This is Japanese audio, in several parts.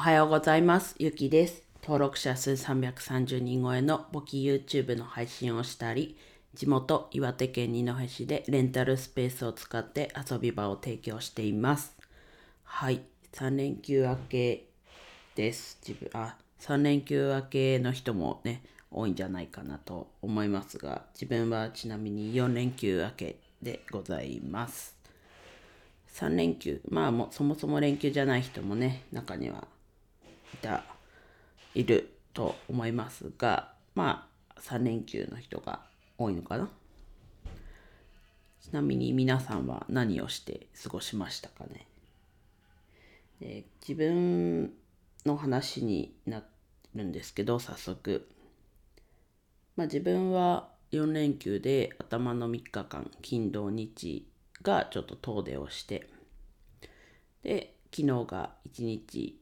おはようございます。ゆきです。登録者数330人超えの簿記 YouTube の配信をしたり、地元岩手県二戸市でレンタルスペースを使って遊び場を提供しています。はい、3連休明けです。自分、あ、3連休明けの人もね、多いんじゃないかなと思いますが、自分はちなみに4連休明けでございます。3連休まあもうそもそも連休じゃない人もね中にはいたいると思いますがまあ3連休の人が多いのかな。ちなみに皆さんは何をして過ごしましたかね？で自分の話になるんですけど早速。まあ自分は4連休で頭の3日間金土日がちょっと遠出をしてで昨日が一日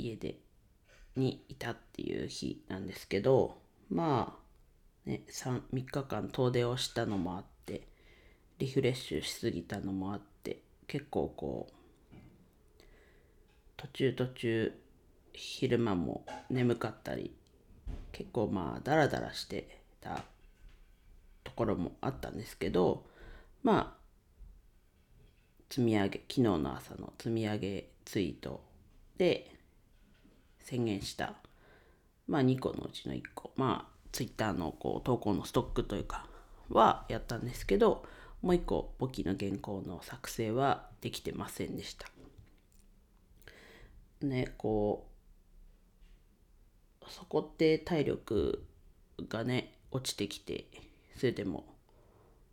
家でにいたっていう日なんですけどまあね 3, 3日間遠出をしたのもあってリフレッシュしすぎたのもあって結構こう途中途中昼間も眠かったり結構まあダラダラしてたところもあったんですけどまあ積み上げ昨日の朝の積み上げツイートで宣言した。まあ2個のうちの1個。まあツイッターのこう投稿のストックというかはやったんですけどもう1個簿記の原稿の作成はできてませんでした。ねこうそこって体力がね落ちてきてそれでも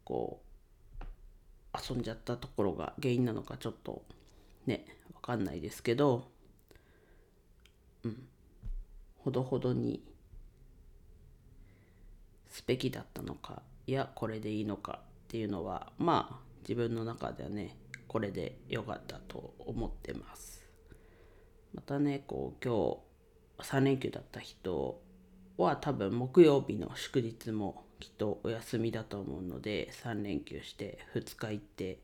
こう遊んじゃったところが原因なのかちょっとねわかんないですけどほどほどにすべきだったのかいやこれでいいのかっていうのはまあ自分の中ではねこれで良かったと思ってます。またねこう今日3連休だった人は多分木曜日の祝日もきっとお休みだと思うので3連休して2日行って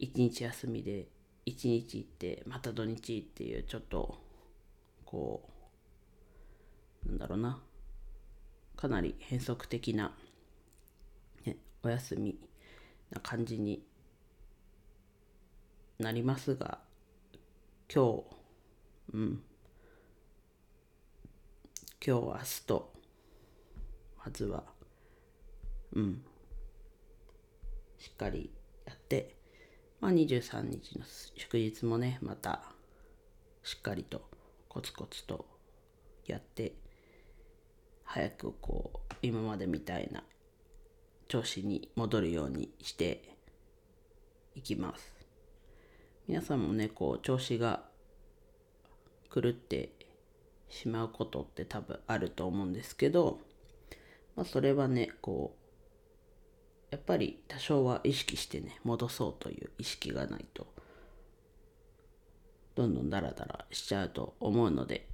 1日休みで1日行ってまた土日っていうちょっとこうなんだろうな。かなり変則的な、ね、お休みな感じになりますが今日うん。今日明日。とまずはうん。しっかりやってまあ23日の祝日もねまたしっかりとコツコツとやって早くこう今までみたいな調子に戻るようにしていきます。皆さんもねこう調子が狂ってしまうことって多分あると思うんですけど、まあ、それはねこうやっぱり多少は意識してね戻そうという意識がないとどんどんダラダラしちゃうと思うので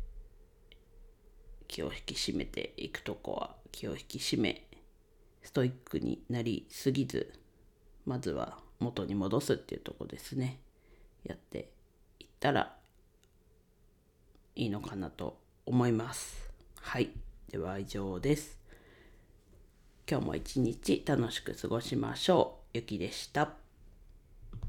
気を引き締めていくとこは気を引き締めストイックになりすぎずまずは元に戻すっていうとこですね。やっていったらいいのかなと思います。はい。では以上です。今日も一日楽しく過ごしましょう。ゆきでした。